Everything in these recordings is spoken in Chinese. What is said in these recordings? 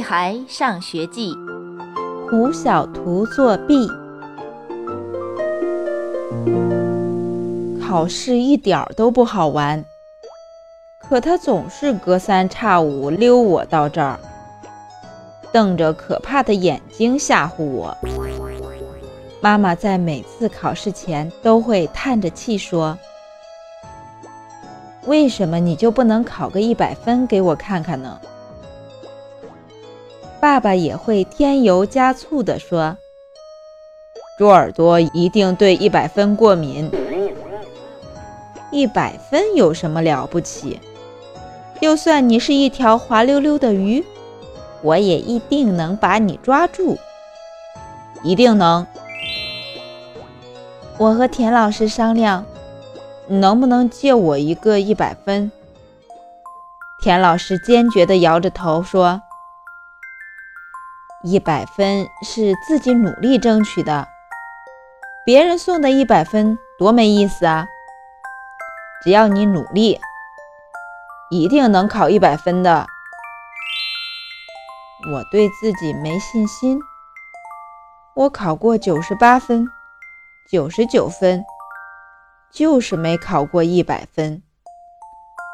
孩上学记》，胡小图作弊。考试一点都不好玩，可他总是隔三差五溜我到这儿，瞪着可怕的眼睛吓唬我。妈妈在每次考试前都会叹着气说：“为什么你就不能考个一百分给我看看呢？”爸爸也会添油加醋地说：“猪耳朵一定对一百分过敏。”一百分有什么了不起？就算你是一条滑溜溜的鱼，我也一定能把你抓住，一定能。我和田老师商量，能不能借我一个一百分？田老师坚决地摇着头说：“一百分是自己努力争取的，别人送的一百分多没意思啊！”只要你努力，一定能考一百分的。我对自己没信心。我考过九十八分、九十九分，就是没考过一百分。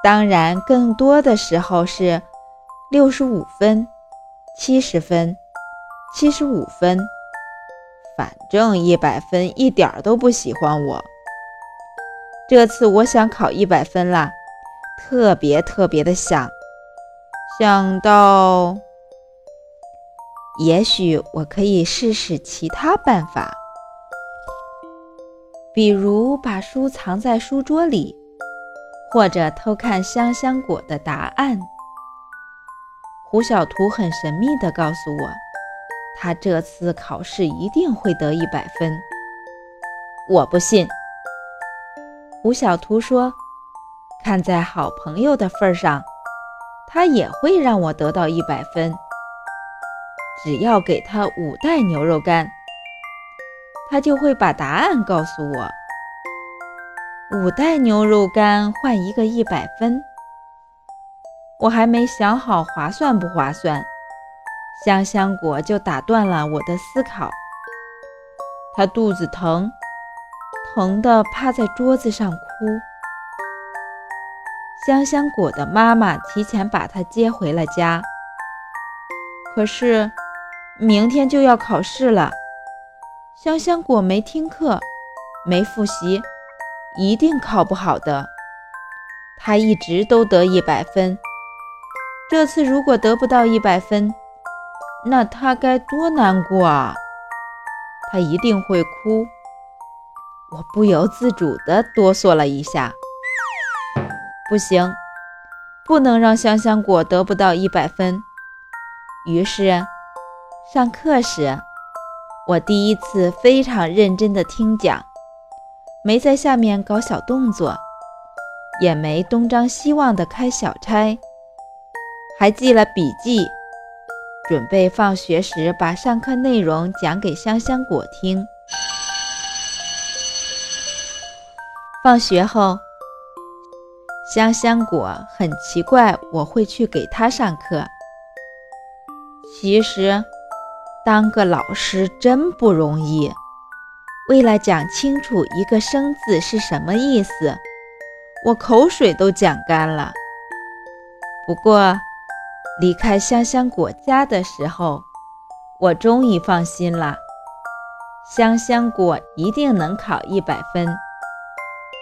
当然，更多的时候是六十五分、七十分、七十五分，反正一百分一点儿都不喜欢我。这次我想考一百分啦，特别特别的想，想到也许我可以试试其他办法，比如把书藏在书桌里，或者偷看香香果的答案。胡小图很神秘地告诉我，他这次考试一定会得一百分。我不信。胡小图说：“看在好朋友的份上，他也会让我得到一百分。只要给他五袋牛肉干，他就会把答案告诉我。五袋牛肉干换一个一百分，我还没想好划算不划算，香香果就打断了我的思考。他肚子疼。”疼得趴在桌子上哭。香香果的妈妈提前把她接回了家。可是，明天就要考试了，香香果没听课，没复习，一定考不好的。她一直都得一百分，这次如果得不到一百分，那他该多难过啊！他一定会哭。我不由自主地哆嗦了一下。不行，不能让香香果得不到一百分。于是，上课时，我第一次非常认真地听讲，没在下面搞小动作，也没东张西望地开小差，还记了笔记，准备放学时把上课内容讲给香香果听。放学后，香香果很奇怪我会去给他上课。其实，当个老师真不容易。为了讲清楚一个生字是什么意思，我口水都讲干了。不过，离开香香果家的时候，我终于放心了。香香果一定能考一百分。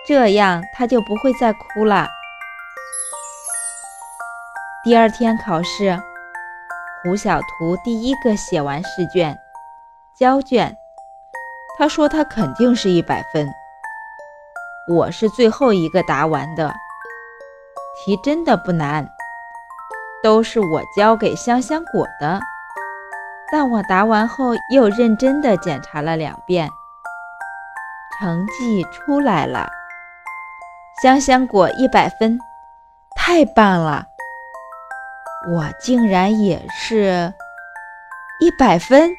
这样他就不会再哭了。第二天考试，胡小图第一个写完试卷，交卷。他说他肯定是一百分。我是最后一个答完的，题真的不难，都是我交给香香果的。但我答完后又认真地检查了两遍，成绩出来了。香香果一百分，太棒了！我竟然也是一百分。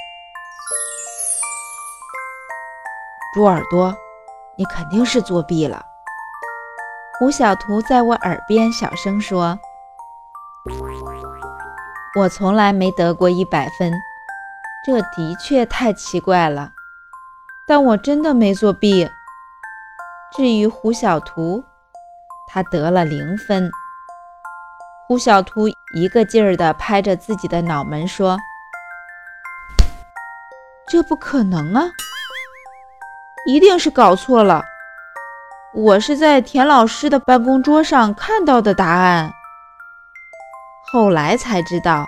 猪耳朵，你肯定是作弊了。胡小图在我耳边小声说：“我从来没得过一百分，这的确太奇怪了。但我真的没作弊。至于胡小图，他得了零分。胡小图一个劲儿地拍着自己的脑门说：“这不可能啊！一定是搞错了。我是在田老师的办公桌上看到的答案。”后来才知道，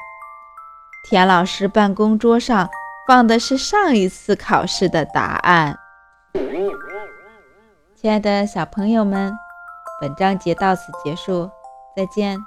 田老师办公桌上放的是上一次考试的答案。亲爱的小朋友们，本章节到此结束，再见。